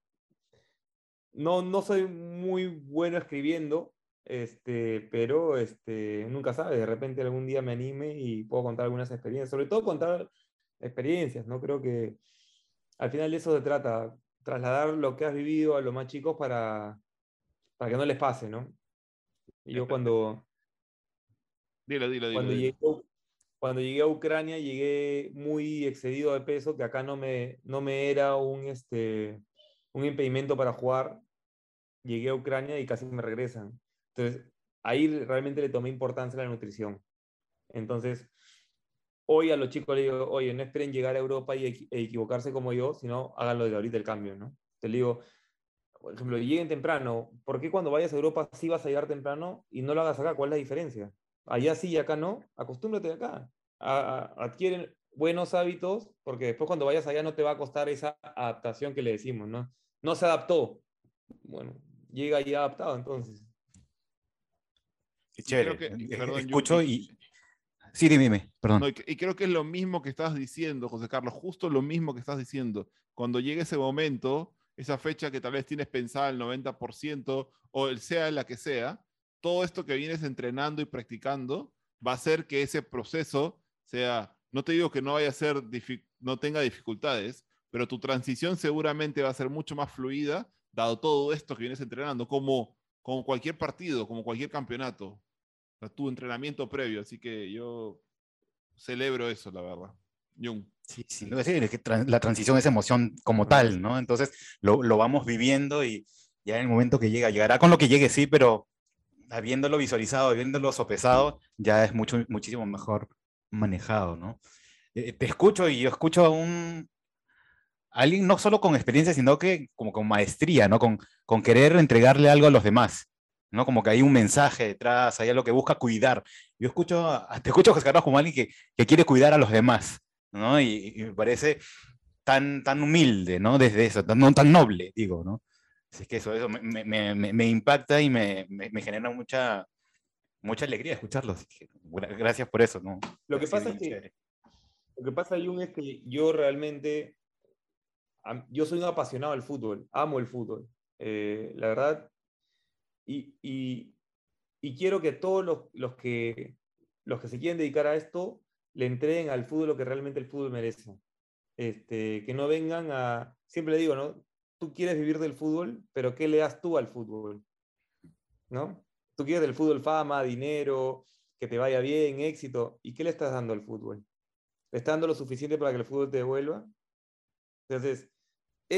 no, no soy muy bueno escribiendo, este, pero este, nunca sabe, de repente algún día me anime y puedo contar algunas experiencias, sobre todo contar experiencias, ¿no? Creo que al final de eso se trata, trasladar lo que has vivido a los más chicos para, para que no les pase, ¿no? Y yo cuando... Dilo, dilo, dilo. Cuando, Llegué, cuando llegué a Ucrania llegué muy excedido de peso, que acá no me, no me era un, este, un impedimento para jugar. Llegué a Ucrania y casi me regresan. Entonces, ahí realmente le tomé importancia a la nutrición. Entonces, hoy a los chicos les digo, oye, no esperen llegar a Europa y equivocarse como yo, sino háganlo de ahorita el cambio, ¿no? Te digo, por ejemplo, lleguen temprano. ¿Por qué cuando vayas a Europa sí vas a llegar temprano y no lo hagas acá? ¿Cuál es la diferencia? Allá sí y acá no. Acostúmbrate acá. adquieren buenos hábitos porque después cuando vayas allá no te va a costar esa adaptación que le decimos, ¿no? No se adaptó. Bueno, llega ya adaptado entonces. Qué chévere. Que, Escucho y... Sí, dime, perdón. y, creo que es lo mismo que estás diciendo, José Carlos, justo lo mismo que estás diciendo. Cuando llegue ese momento, esa fecha que tal vez tienes pensada el 90% o el sea la que sea, todo esto que vienes entrenando y practicando va a hacer que ese proceso sea, no te digo que no vaya a ser, no tenga dificultades, pero tu transición seguramente va a ser mucho más fluida, dado todo esto que vienes entrenando, como, como cualquier partido, como cualquier campeonato, tu entrenamiento previo. Así que yo celebro eso, la verdad. Jung. Sí, sí, lo que es que la transición es emoción como tal, ¿no? Entonces lo, lo, vamos viviendo y ya en el momento que llega, llegará con lo que llegue, sí, pero habiéndolo visualizado, habiéndolo sopesado, ya es mucho, muchísimo mejor manejado, ¿no? Eh, te escucho y yo escucho a un alguien no solo con experiencia, sino que como con maestría, ¿no? Con, con querer entregarle algo a los demás, ¿no? Como que hay un mensaje detrás, hay algo que busca cuidar. Yo escucho, te escucho, José Carlos, como alguien que, que quiere cuidar a los demás, ¿no? Y, me parece tan, tan humilde, ¿no? Desde eso, tan, no tan noble, digo, ¿no? Es que eso, eso me, me, me impacta y me, genera mucha, mucha alegría escucharlo. gracias por eso, ¿no? Lo que pasa es que, lo que pasa, Jung, es que yo realmente, yo soy un apasionado del fútbol, amo el fútbol, eh, la verdad, y, y, quiero que todos los, los, que, los que se quieren dedicar a esto le entreguen al fútbol lo que realmente el fútbol merece. Este, que no vengan a, siempre le digo, ¿no? Tú quieres vivir del fútbol, pero ¿qué le das tú al fútbol? ¿No? Tú quieres del fútbol fama, dinero, que te vaya bien, éxito, ¿y qué le estás dando al fútbol? ¿Le estás dando lo suficiente para que el fútbol te devuelva? Entonces,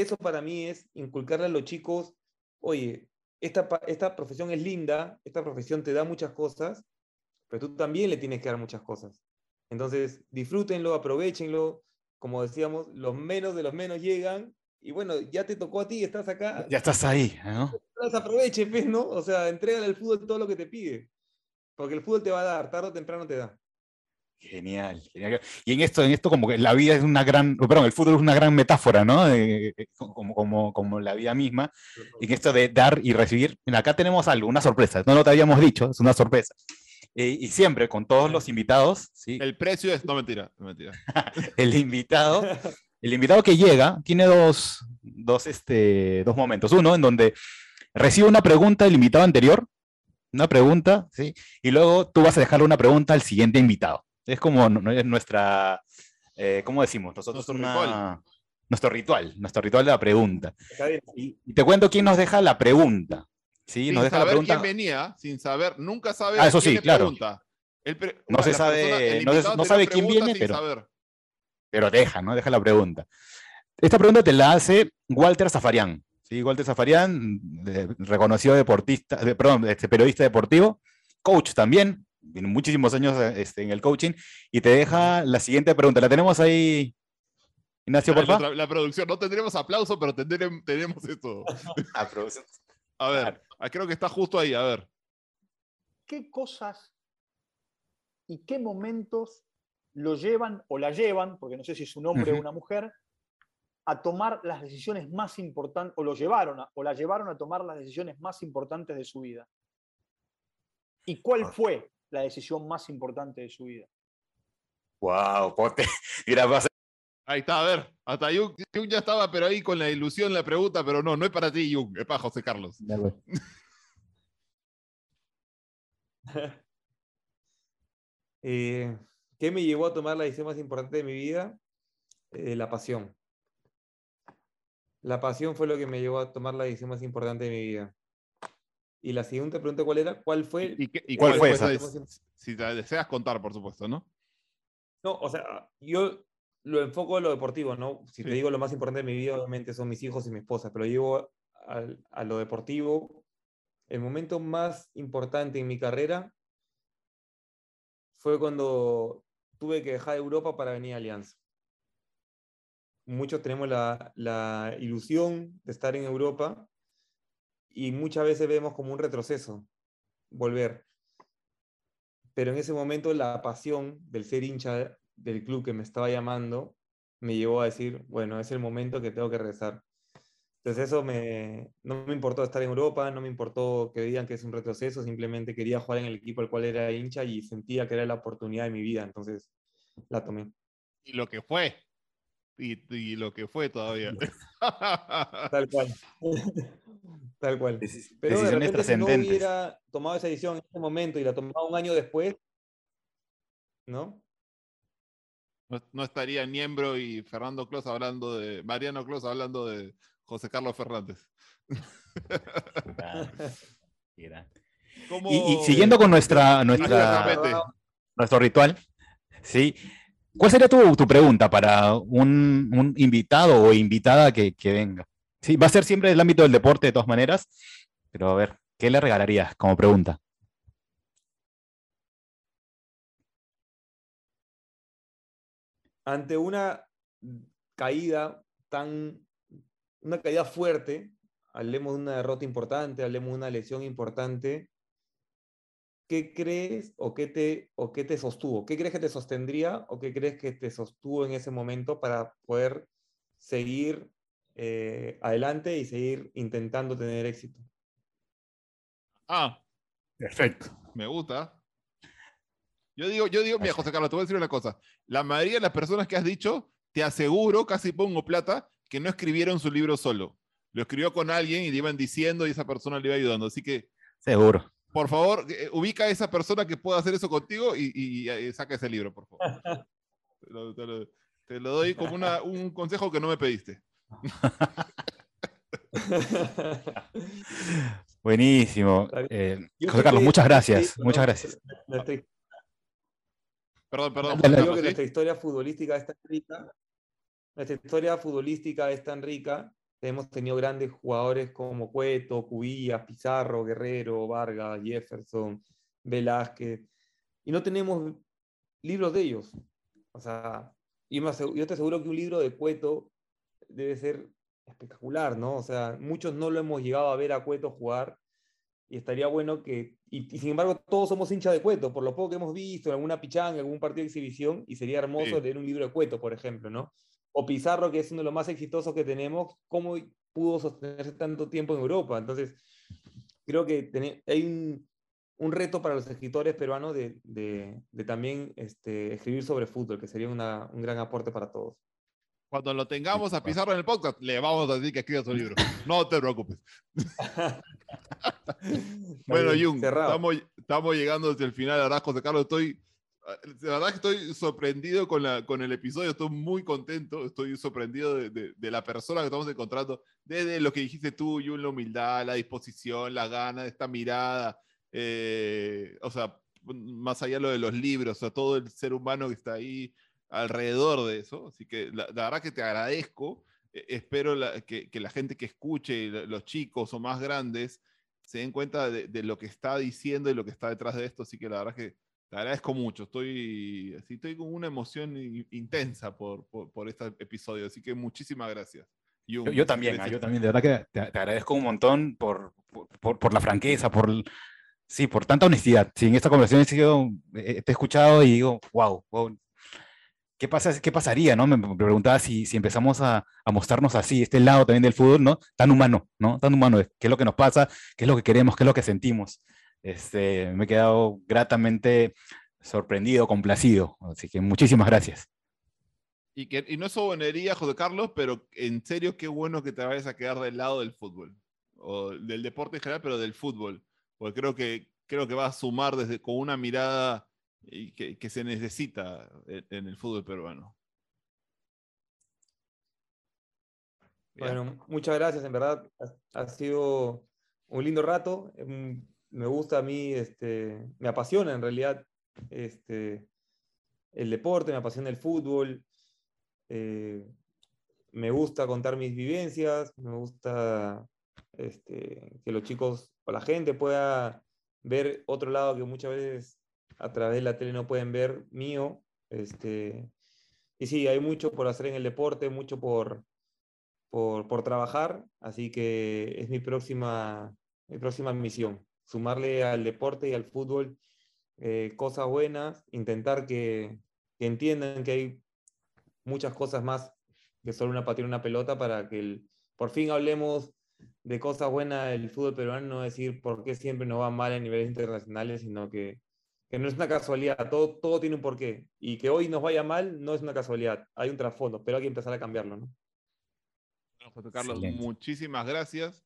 eso para mí es inculcarle a los chicos, oye, esta, esta profesión es linda, esta profesión te da muchas cosas, pero tú también le tienes que dar muchas cosas. Entonces, disfrútenlo, aprovechenlo. Como decíamos, los menos de los menos llegan. Y bueno, ya te tocó a ti, estás acá. Ya estás ahí, ¿no? Aproveche, pues, ¿no? O sea, entrégale al fútbol todo lo que te pide. Porque el fútbol te va a dar, tarde o temprano te da. Genial, genial. Y en esto, en esto como que la vida es una gran, perdón, el fútbol es una gran metáfora, ¿no? como, como, como la vida misma. En esto de dar y recibir, mira, acá tenemos algo, una sorpresa. No lo te habíamos dicho, es una sorpresa. Eh, y siempre con todos los invitados. ¿sí? El precio es, no mentira, no mentira. el invitado, el invitado que llega tiene dos, dos, este, dos momentos. Uno en donde recibe una pregunta del invitado anterior, una pregunta, ¿sí? y luego tú vas a dejarle una pregunta al siguiente invitado. Es como es nuestra, eh, ¿cómo decimos? Nosotros nuestro ritual. nuestro ritual, nuestro ritual de la pregunta. y te cuento quién nos deja la pregunta. Sí, sin nos deja saber la pregunta. quién venía, sin saber, nunca sabe ah, eso sí, claro. pregunta. no se sabe, no, sabe quién viene, pero, pero deja, ¿no? Deja la pregunta. Esta pregunta te la hace Walter Zafarian. ¿sí? Walter Zafarian, reconocido deportista, perdón, este, periodista deportivo, coach también, muchísimos años este, en el coaching, y te deja la siguiente pregunta. La tenemos ahí, Ignacio, por favor. La, producción, no tendremos aplauso, pero tenemos esto. a ver, ah, creo que está justo ahí, a ver. ¿Qué cosas y qué momentos lo llevan o la llevan, porque no sé si es un hombre o una mujer, a tomar las decisiones más importantes, o lo llevaron o la llevaron a tomar las decisiones más importantes de su vida? ¿Y cuál ah. fue la decisión más importante de su vida? Wow, pote. Ahí está, a ver, hasta Jung, ya estaba, pero ahí con la ilusión la pregunta, pero no, no es para ti, Jung, es para José Carlos. Eh, ¿Qué me llevó a tomar la decisión más importante de mi vida? Eh, la pasión. La pasión fue lo que me llevó a tomar la decisión más importante de mi vida. Y la siguiente pregunta, ¿cuál era? ¿Cuál fue? ¿Y, cuál, fue esa? Si te deseas contar, por supuesto, ¿no? No, o sea, yo lo enfoco en lo deportivo, ¿no? Si te digo lo más importante de mi vida, obviamente son mis hijos y mi esposa, pero llevo a lo deportivo. El momento más importante en mi carrera fue cuando tuve que dejar Europa para venir a Alianza. Muchos tenemos la, la ilusión de estar en Europa y muchas veces vemos como un retroceso volver. Pero en ese momento la pasión del ser hincha del club que me estaba llamando me llevó a decir, bueno, es el momento que tengo que regresar. Entonces eso me, no me importó estar en Europa, no me importó que digan que es un retroceso, simplemente quería jugar en el equipo al cual era hincha y sentía que era la oportunidad de mi vida, entonces la tomé. Y lo que fue, y, lo que fue todavía. Tal cual. Tal cual. Pero de repente, si no hubiera tomado esa decisión en ese momento y la tomaba un año después, ¿no? No, estaría Niembro y Fernando Clos hablando de. Mariano Clos hablando de José Carlos Fernández. Y, siguiendo con nuestra, nuestra nuestro ritual, ¿sí? ¿cuál sería tu, tu pregunta para un, un, invitado o invitada que, que venga? Sí, va a ser siempre el ámbito del deporte de todas maneras, pero a ver, ¿qué le regalarías como pregunta? ante una caída tan, una caída fuerte, hablemos de una derrota importante, hablemos de una lesión importante, ¿qué crees o qué te, o qué te sostuvo? ¿Qué crees que te sostendría o qué crees que te sostuvo en ese momento para poder seguir eh, adelante y seguir intentando tener éxito? Ah, perfecto. Me gusta. Yo digo, yo digo, mira, José Carlos, te voy a decir una cosa. La mayoría de las personas que has dicho, te aseguro, casi pongo plata, que no escribieron su libro solo. Lo escribió con alguien y le iban diciendo y esa persona le iba ayudando. Así que. Seguro. Por favor, eh, ubica a esa persona que pueda hacer eso contigo y, eh, saca ese libro, por favor. te, lo, doy como un consejo que no me pediste. Buenísimo. Eh, José Carlos, muchas gracias. Muchas gracias. Perdón, perdón. que nuestra historia futbolística es tan rica. Nuestra historia futbolística es tan rica. Hemos tenido grandes jugadores como Cueto, Cubillas, Pizarro, Guerrero, Vargas, Jefferson, Velázquez. Y no tenemos libros de ellos. O sea, yo te aseguro que un libro de Cueto debe ser espectacular, ¿no? O sea, muchos no lo hemos llegado a ver a Cueto jugar y estaría bueno que, y, sin embargo todos somos hinchas de Cueto, por lo poco que hemos visto en alguna pichanga, en algún partido de exhibición, y sería hermoso leer un libro de Cueto, por ejemplo, ¿no? O Pizarro, que es uno de los más exitosos que tenemos, ¿cómo pudo sostenerse tanto tiempo en Europa? Entonces, creo que hay un, un, reto para los escritores peruanos de, de, de también este, escribir sobre fútbol, que sería una, un gran aporte para todos. Cuando lo tengamos a Pizarro en el podcast, le vamos a decir que escriba su libro. No te preocupes. bueno, Jung, estamos, estamos, llegando desde el final. Verdad, José Carlos, estoy. La verdad que estoy sorprendido con, la, con el episodio, estoy muy contento, estoy sorprendido de, de, la persona que estamos encontrando, desde lo que dijiste tú, Jung, la humildad, la disposición, la gana, esta mirada, eh, o sea, más allá de lo de los libros, o sea, todo el ser humano que está ahí, alrededor de eso. Así que la, verdad que te agradezco. E, espero que, la gente que escuche, los chicos o más grandes, se den cuenta de, lo que está diciendo y lo que está detrás de esto. Así que la verdad que Te agradezco mucho. Estoy, estoy con una emoción intensa por, por, este episodio, así que muchísimas gracias. yo, también, ah, yo también, de verdad que te, agradezco un montón por, por, por, la franqueza, por, sí, por tanta honestidad. Sí, en esta conversación he sido, te he escuchado y digo, wow, wow ¿qué, pasa, qué pasaría? ¿no? Me preguntaba si, si empezamos a, a, mostrarnos así, este lado también del fútbol, ¿no? Tan humano, ¿no? Tan humano, ¿qué es lo que nos pasa? ¿Qué es lo que queremos? ¿Qué es lo que sentimos? Este, me he quedado gratamente sorprendido, complacido. Así que muchísimas gracias. Y, que, y no es sobonería, José Carlos, pero en serio, qué bueno que te vayas a quedar del lado del fútbol, o del deporte en general, pero del fútbol, porque creo que, creo que va a sumar desde, con una mirada y que, se necesita en, el fútbol peruano. Bueno, muchas gracias, en verdad ha, sido un lindo rato. Em, me gusta a mí, este, me apasiona en realidad este, el deporte, me apasiona el fútbol. Eh, me gusta contar mis vivencias, me gusta este, que los chicos o la gente pueda ver otro lado que muchas veces a través de la tele no pueden ver mío. Este, y sí, hay mucho por hacer en el deporte, mucho por, por, trabajar, así que es mi próxima, mi próxima misión, sumarle al deporte y al fútbol eh, cosas buenas, intentar que, entiendan que hay muchas cosas más que solo una patina una pelota para que por fin hablemos de cosas buenas del fútbol peruano, no decir por qué siempre nos va mal a niveles internacionales, sino que que no es una casualidad, todo, todo tiene un porqué. Y que hoy nos vaya mal no es una casualidad, hay un trasfondo, pero hay que empezar a cambiarlo, ¿no? José Carlos, muchísimas gracias.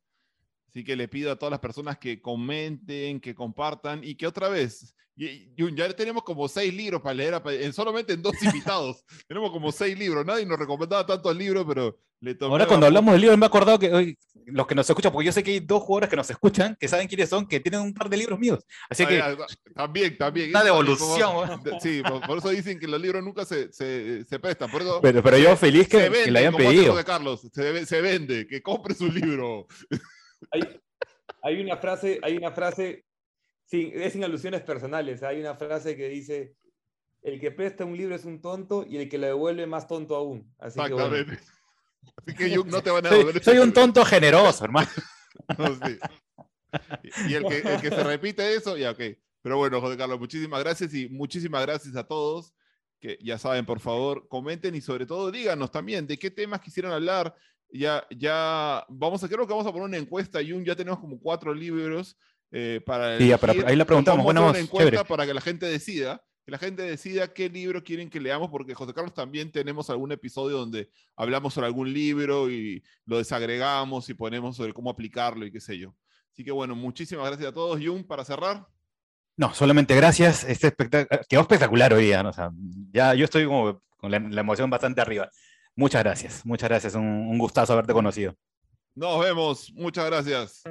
Así que le pido a todas las personas que comenten, que compartan y que otra vez, ya tenemos como seis libros para leer, en, solamente en dos invitados. tenemos como seis libros. Nadie nos recomendaba tanto el libro, pero le Ahora cuando hablamos del libro me he acordado que hoy, los que nos escuchan, porque yo sé que hay dos jugadores que nos escuchan, que saben quiénes son, que tienen un par de libros míos. Así que... También, también. Una devolución. sí, por, eso dicen que los libros nunca se, se, se prestan. pero, pero yo feliz que, que le hayan pedido. De Carlos, se, se vende, que compre su libro. Hay, una frase, hay una frase, sin, es sin alusiones personales, hay una frase que dice, el que presta un libro es un tonto y el que lo devuelve más tonto aún. Así Exactamente. Así que yo, no te van a devolver. Soy, un tonto generoso, hermano. y, el, que, el que se repite eso, ya ok. Pero bueno, José Carlos, muchísimas gracias y muchísimas gracias a todos que ya saben, por favor, comenten y sobre todo díganos también de qué temas quisieran hablar ya, ya vamos a, creo que vamos a poner una encuesta, y ya tenemos como cuatro libros eh, para... Sí, ahí la preguntamos, bueno, una encuesta para que la gente decida, que la gente decida qué libro quieren que leamos, porque José Carlos también tenemos algún episodio donde hablamos sobre algún libro y lo desagregamos y ponemos sobre cómo aplicarlo y qué sé yo. Así que bueno, muchísimas gracias a todos. Jun, para cerrar. No, solamente gracias. Este espectáculo quedó espectacular hoy día. ¿no? O sea, ya yo estoy como con la emoción bastante arriba. Muchas gracias, muchas gracias. Un, un gustazo haberte conocido. Nos vemos, muchas gracias.